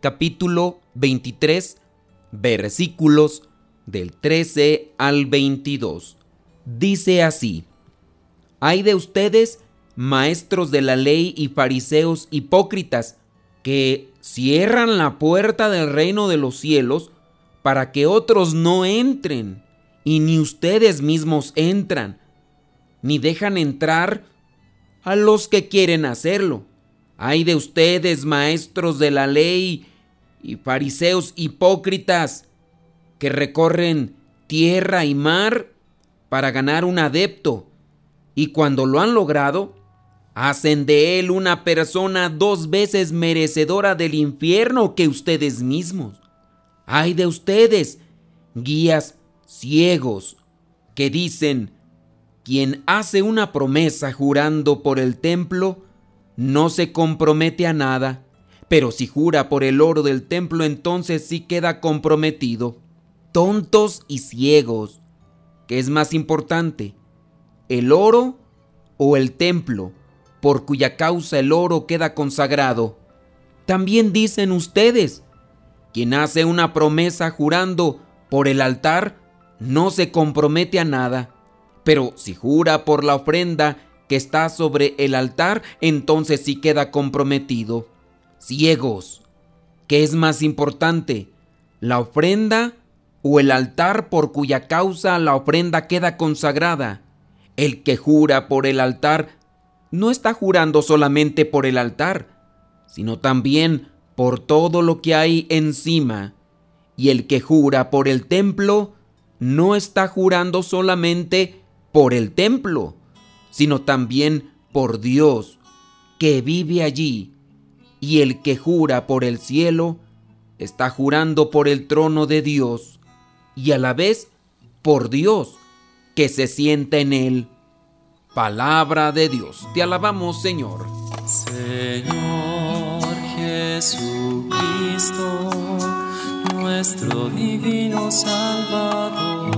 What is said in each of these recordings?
capítulo 23, versículos del 13 al 22. Dice así, Hay de ustedes, maestros de la ley y fariseos hipócritas, que cierran la puerta del reino de los cielos para que otros no entren, y ni ustedes mismos entran, ni dejan entrar a los que quieren hacerlo. Hay de ustedes, maestros de la ley y fariseos hipócritas, que recorren tierra y mar para ganar un adepto, y cuando lo han logrado, hacen de él una persona dos veces merecedora del infierno que ustedes mismos. Hay de ustedes, guías ciegos, que dicen, quien hace una promesa jurando por el templo, no se compromete a nada, pero si jura por el oro del templo, entonces sí queda comprometido. Tontos y ciegos. ¿Qué es más importante? ¿El oro o el templo, por cuya causa el oro queda consagrado? También dicen ustedes, quien hace una promesa jurando por el altar, no se compromete a nada pero si jura por la ofrenda que está sobre el altar, entonces sí queda comprometido. Ciegos, ¿qué es más importante? ¿La ofrenda o el altar por cuya causa la ofrenda queda consagrada? El que jura por el altar no está jurando solamente por el altar, sino también por todo lo que hay encima. Y el que jura por el templo no está jurando solamente por el templo, sino también por Dios que vive allí. Y el que jura por el cielo, está jurando por el trono de Dios y a la vez por Dios que se sienta en él. Palabra de Dios, te alabamos Señor. Señor Jesucristo, nuestro divino Salvador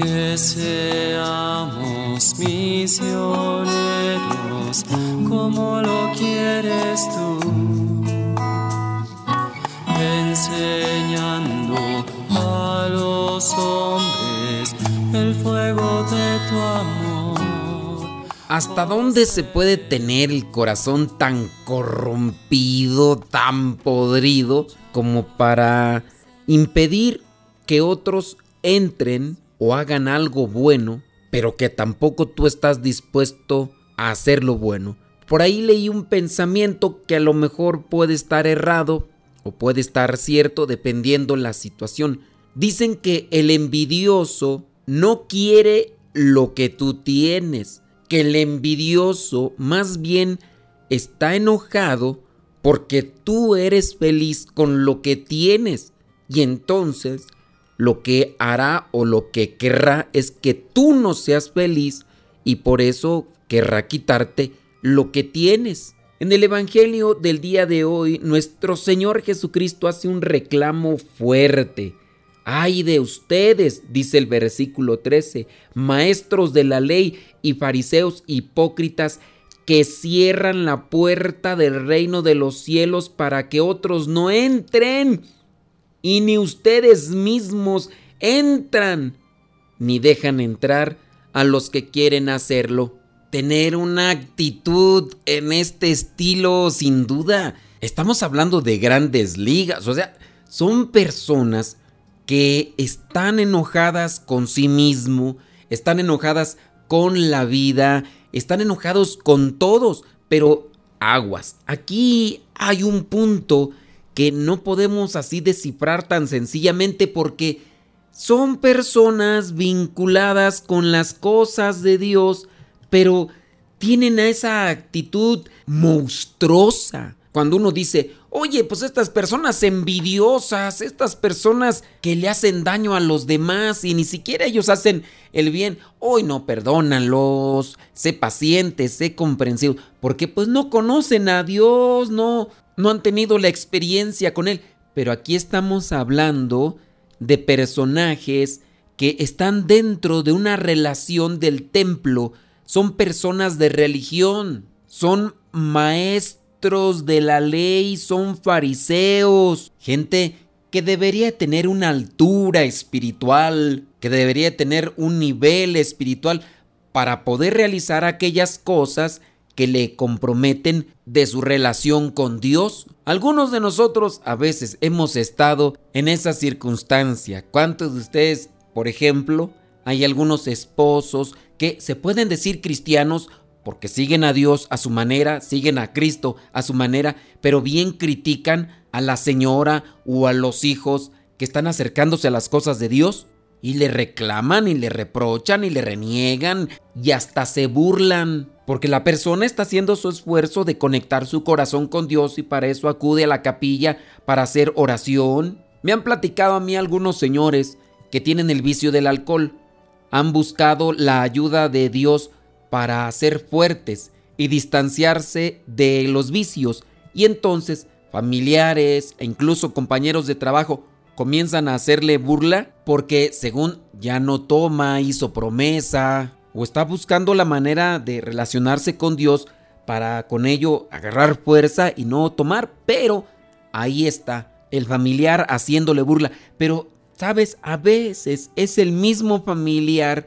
Que seamos misioneros como lo quieres tú, enseñando a los hombres el fuego de tu amor. ¿Hasta dónde se puede tener el corazón tan corrompido, tan podrido, como para impedir que otros entren o hagan algo bueno, pero que tampoco tú estás dispuesto a hacer lo bueno. Por ahí leí un pensamiento que a lo mejor puede estar errado o puede estar cierto dependiendo la situación. Dicen que el envidioso no quiere lo que tú tienes, que el envidioso más bien está enojado porque tú eres feliz con lo que tienes y entonces lo que hará o lo que querrá es que tú no seas feliz y por eso querrá quitarte lo que tienes. En el Evangelio del día de hoy, nuestro Señor Jesucristo hace un reclamo fuerte. Ay de ustedes, dice el versículo 13, maestros de la ley y fariseos hipócritas que cierran la puerta del reino de los cielos para que otros no entren y ni ustedes mismos entran, ni dejan entrar a los que quieren hacerlo. tener una actitud en este estilo, sin duda. Estamos hablando de grandes ligas, o sea, son personas que están enojadas con sí mismo, están enojadas con la vida, están enojados con todos, pero aguas. Aquí hay un punto que no podemos así descifrar tan sencillamente porque son personas vinculadas con las cosas de Dios, pero tienen esa actitud monstruosa. Cuando uno dice, oye, pues estas personas envidiosas, estas personas que le hacen daño a los demás y ni siquiera ellos hacen el bien, hoy no, perdónalos, sé paciente, sé comprensivo, porque pues no conocen a Dios, no, no han tenido la experiencia con Él. Pero aquí estamos hablando de personajes que están dentro de una relación del templo, son personas de religión, son maestros de la ley, son fariseos, gente que debería tener una altura espiritual, que debería tener un nivel espiritual para poder realizar aquellas cosas que le comprometen de su relación con Dios. Algunos de nosotros a veces hemos estado en esa circunstancia. ¿Cuántos de ustedes, por ejemplo, hay algunos esposos que se pueden decir cristianos porque siguen a Dios a su manera, siguen a Cristo a su manera, pero bien critican a la señora o a los hijos que están acercándose a las cosas de Dios y le reclaman y le reprochan y le reniegan y hasta se burlan, porque la persona está haciendo su esfuerzo de conectar su corazón con Dios y para eso acude a la capilla para hacer oración. Me han platicado a mí algunos señores que tienen el vicio del alcohol han buscado la ayuda de Dios para ser fuertes y distanciarse de los vicios y entonces familiares e incluso compañeros de trabajo comienzan a hacerle burla porque según ya no toma, hizo promesa o está buscando la manera de relacionarse con Dios para con ello agarrar fuerza y no tomar, pero ahí está el familiar haciéndole burla, pero Sabes, a veces es el mismo familiar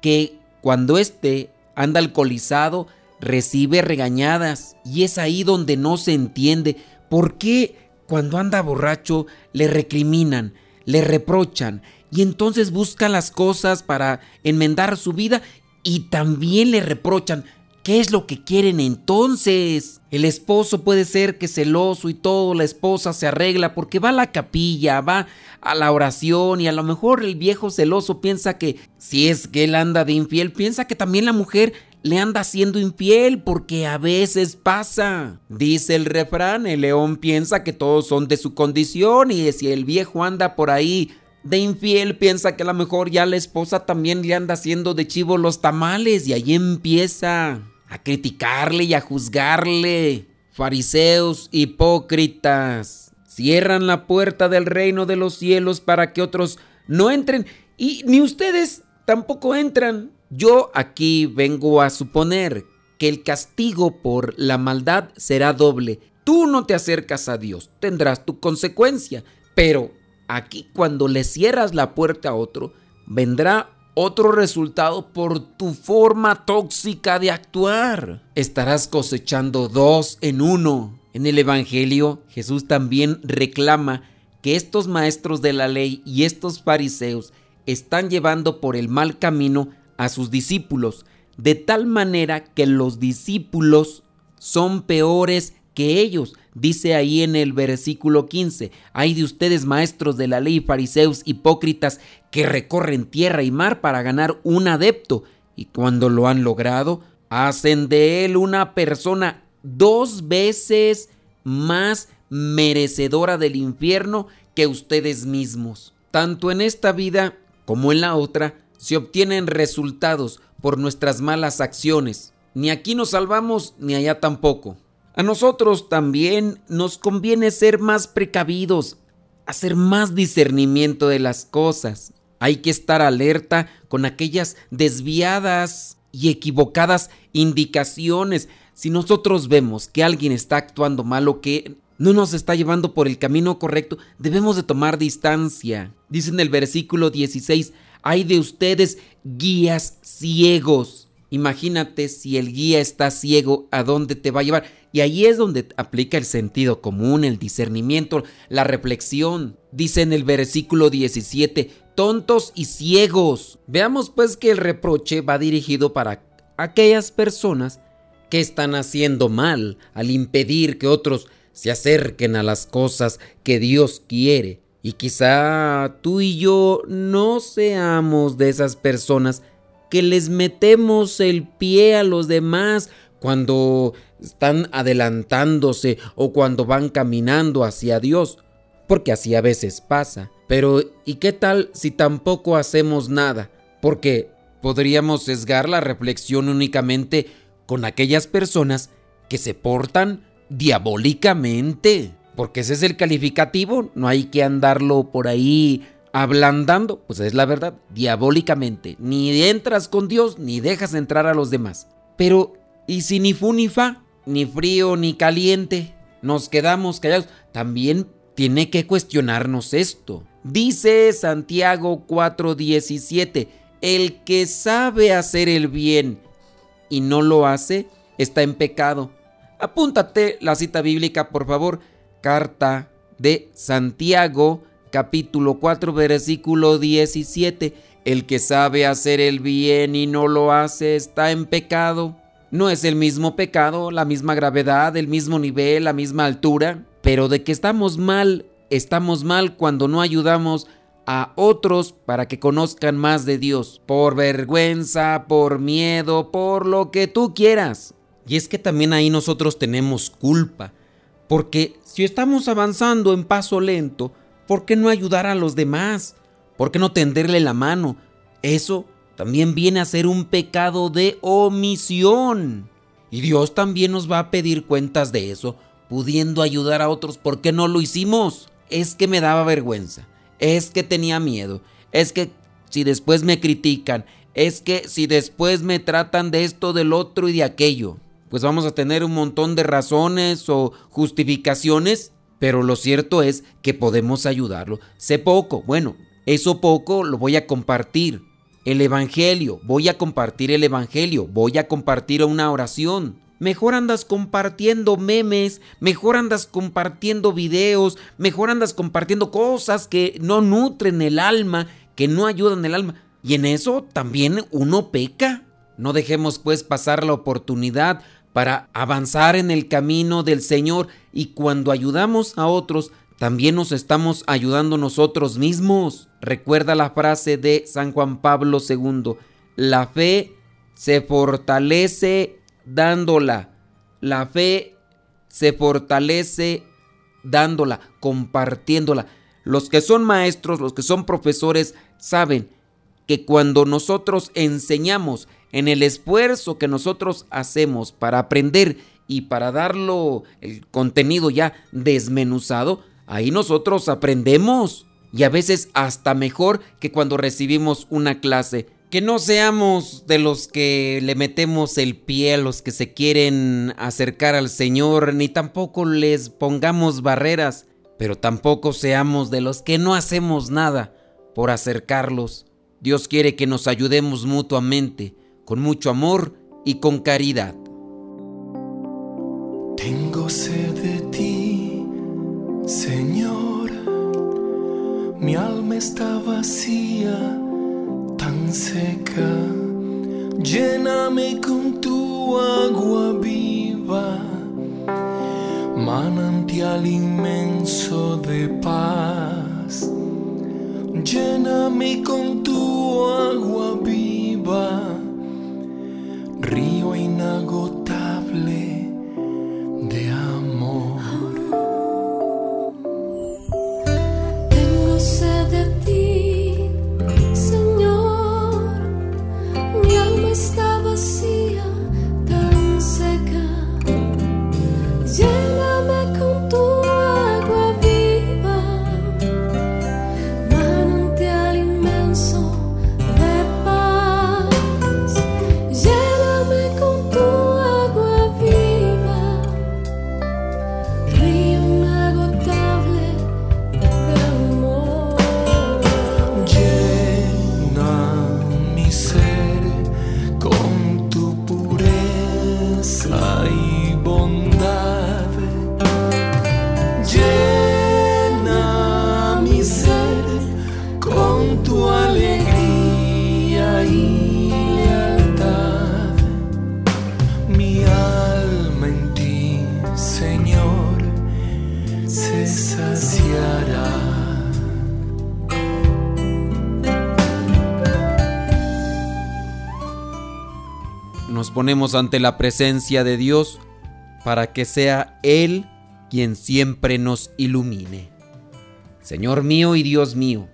que cuando éste anda alcoholizado recibe regañadas y es ahí donde no se entiende. Por qué cuando anda borracho le recriminan, le reprochan y entonces busca las cosas para enmendar su vida y también le reprochan. ¿Qué es lo que quieren entonces? El esposo puede ser que celoso y todo, la esposa se arregla porque va a la capilla, va a la oración y a lo mejor el viejo celoso piensa que si es que él anda de infiel, piensa que también la mujer le anda siendo infiel porque a veces pasa. Dice el refrán, el león piensa que todos son de su condición y si el viejo anda por ahí de infiel piensa que a lo mejor ya la esposa también le anda haciendo de chivo los tamales y ahí empieza a criticarle y a juzgarle. Fariseos hipócritas, cierran la puerta del reino de los cielos para que otros no entren y ni ustedes tampoco entran. Yo aquí vengo a suponer que el castigo por la maldad será doble. Tú no te acercas a Dios, tendrás tu consecuencia, pero aquí cuando le cierras la puerta a otro, vendrá otro resultado por tu forma tóxica de actuar. Estarás cosechando dos en uno. En el Evangelio, Jesús también reclama que estos maestros de la ley y estos fariseos están llevando por el mal camino a sus discípulos, de tal manera que los discípulos son peores que ellos. Dice ahí en el versículo 15, hay de ustedes maestros de la ley, fariseos, hipócritas, que recorren tierra y mar para ganar un adepto, y cuando lo han logrado, hacen de él una persona dos veces más merecedora del infierno que ustedes mismos. Tanto en esta vida como en la otra, se obtienen resultados por nuestras malas acciones. Ni aquí nos salvamos, ni allá tampoco. A nosotros también nos conviene ser más precavidos, hacer más discernimiento de las cosas. Hay que estar alerta con aquellas desviadas y equivocadas indicaciones. Si nosotros vemos que alguien está actuando mal o que no nos está llevando por el camino correcto, debemos de tomar distancia. Dice en el versículo 16, hay de ustedes guías ciegos Imagínate si el guía está ciego, ¿a dónde te va a llevar? Y ahí es donde aplica el sentido común, el discernimiento, la reflexión. Dice en el versículo 17, tontos y ciegos. Veamos pues que el reproche va dirigido para aquellas personas que están haciendo mal al impedir que otros se acerquen a las cosas que Dios quiere. Y quizá tú y yo no seamos de esas personas que les metemos el pie a los demás cuando están adelantándose o cuando van caminando hacia Dios, porque así a veces pasa. Pero ¿y qué tal si tampoco hacemos nada? Porque podríamos sesgar la reflexión únicamente con aquellas personas que se portan diabólicamente, porque ese es el calificativo, no hay que andarlo por ahí ablandando, pues es la verdad, diabólicamente. Ni entras con Dios ni dejas entrar a los demás. Pero, ¿y si ni fu ni fa, ni frío ni caliente, nos quedamos callados? También tiene que cuestionarnos esto. Dice Santiago 4:17, el que sabe hacer el bien y no lo hace, está en pecado. Apúntate la cita bíblica, por favor. Carta de Santiago capítulo 4, versículo 17. El que sabe hacer el bien y no lo hace está en pecado. No es el mismo pecado, la misma gravedad, el mismo nivel, la misma altura, pero de que estamos mal, estamos mal cuando no ayudamos a otros para que conozcan más de Dios, por vergüenza, por miedo, por lo que tú quieras. Y es que también ahí nosotros tenemos culpa, porque si estamos avanzando en paso lento, ¿por qué no ayudar a los demás? ¿Por qué no tenderle la mano? Eso también viene a ser un pecado de omisión. Y Dios también nos va a pedir cuentas de eso, pudiendo ayudar a otros. ¿Por qué no lo hicimos? Es que me daba vergüenza, es que tenía miedo, es que si después me critican, es que si después me tratan de esto, del otro y de aquello, pues vamos a tener un montón de razones o justificaciones pero lo cierto es que podemos ayudarlo. Sé poco, bueno, eso poco lo voy a compartir. El Evangelio, voy a compartir el Evangelio, voy a compartir una oración. Mejor andas compartiendo memes, mejor andas compartiendo videos, mejor andas compartiendo cosas que no nutren el alma, que no ayudan el alma. Y en eso también uno peca. No dejemos pues pasar la oportunidad para avanzar en el camino del Señor y cuando ayudamos a otros, también nos estamos ayudando nosotros mismos. Recuerda la frase de San Juan Pablo II, la fe se fortalece dándola, la fe se fortalece dándola, compartiéndola. Los que son maestros, los que son profesores, saben que cuando nosotros enseñamos en el esfuerzo que nosotros hacemos para aprender y para darlo el contenido ya desmenuzado, ahí nosotros aprendemos. Y a veces hasta mejor que cuando recibimos una clase. Que no seamos de los que le metemos el pie a los que se quieren acercar al Señor, ni tampoco les pongamos barreras, pero tampoco seamos de los que no hacemos nada por acercarlos. Dios quiere que nos ayudemos mutuamente, con mucho amor y con caridad. Tengo sed de ti, Señor. Mi alma está vacía, tan seca. Lléname con tu agua viva, manantial inmenso de paz. Lléname con tu alegría y lealtad. Mi alma en ti, Señor, se saciará. Nos ponemos ante la presencia de Dios para que sea Él quien siempre nos ilumine. Señor mío y Dios mío,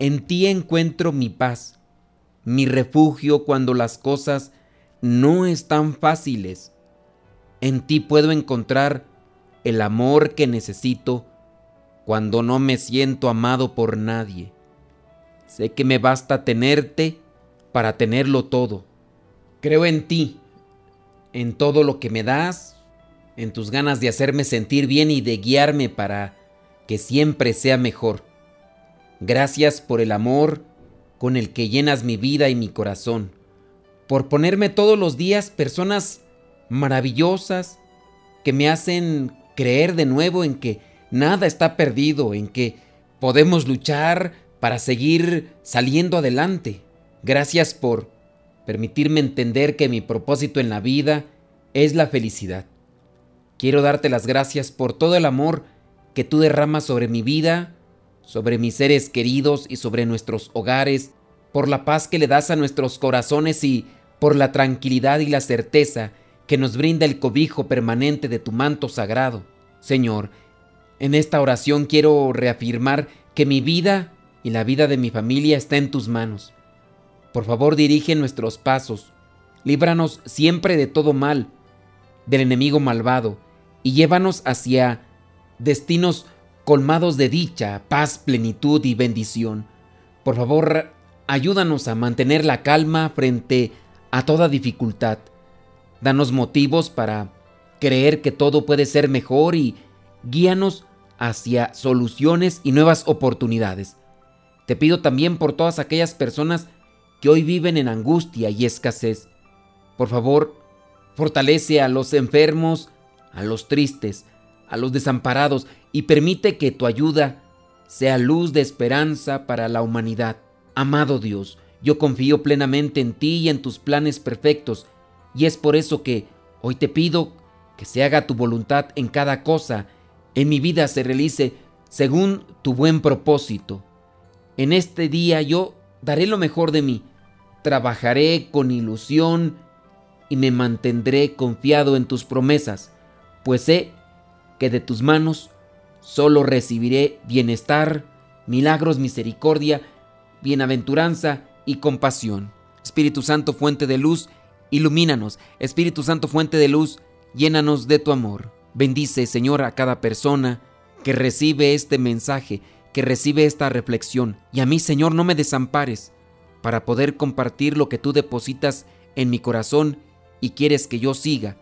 en ti encuentro mi paz, mi refugio cuando las cosas no están fáciles. En ti puedo encontrar el amor que necesito cuando no me siento amado por nadie. Sé que me basta tenerte para tenerlo todo. Creo en ti, en todo lo que me das, en tus ganas de hacerme sentir bien y de guiarme para que siempre sea mejor. Gracias por el amor con el que llenas mi vida y mi corazón, por ponerme todos los días personas maravillosas que me hacen creer de nuevo en que nada está perdido, en que podemos luchar para seguir saliendo adelante. Gracias por permitirme entender que mi propósito en la vida es la felicidad. Quiero darte las gracias por todo el amor que tú derramas sobre mi vida, sobre mis seres queridos y sobre nuestros hogares, por la paz que le das a nuestros corazones y por la tranquilidad y la certeza que nos brinda el cobijo permanente de tu manto sagrado. Señor, en esta oración quiero reafirmar que mi vida y la vida de mi familia está en tus manos. Por favor, dirige nuestros pasos, líbranos siempre de todo mal, del enemigo malvado, y llévanos hacia destinos colmados de dicha, paz, plenitud y bendición. Por favor, ayúdanos a mantener la calma frente a toda dificultad. Danos motivos para creer que todo puede ser mejor y guíanos hacia soluciones y nuevas oportunidades. Te pido también por todas aquellas personas que hoy viven en angustia y escasez. Por favor, fortalece a los enfermos, a los tristes, a los desamparados y permite que tu ayuda sea luz de esperanza para la humanidad. Amado Dios, yo confío plenamente en ti y en tus planes perfectos, y es por eso que hoy te pido que se haga tu voluntad en cada cosa, en mi vida se realice según tu buen propósito. En este día yo daré lo mejor de mí, trabajaré con ilusión y me mantendré confiado en tus promesas, pues sé que de tus manos solo recibiré bienestar, milagros, misericordia, bienaventuranza y compasión. Espíritu Santo, fuente de luz, ilumínanos. Espíritu Santo, fuente de luz, llénanos de tu amor. Bendice, Señor, a cada persona que recibe este mensaje, que recibe esta reflexión. Y a mí, Señor, no me desampares para poder compartir lo que tú depositas en mi corazón y quieres que yo siga,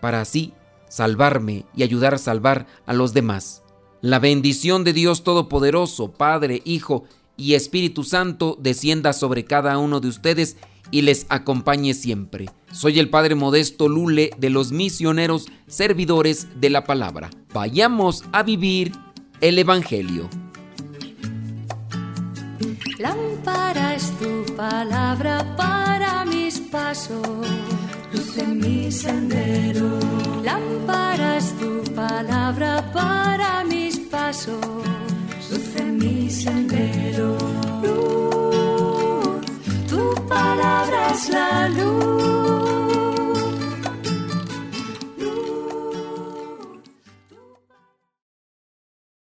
para así salvarme y ayudar a salvar a los demás. La bendición de Dios Todopoderoso, Padre, Hijo y Espíritu Santo descienda sobre cada uno de ustedes y les acompañe siempre. Soy el Padre Modesto Lule de los misioneros servidores de la palabra. Vayamos a vivir el Evangelio. Lámpara es tu palabra para mis pasos, mi sendero. Lámpara es tu palabra para mis pasos, luz mi sendero. Luz, tu palabra es la luz.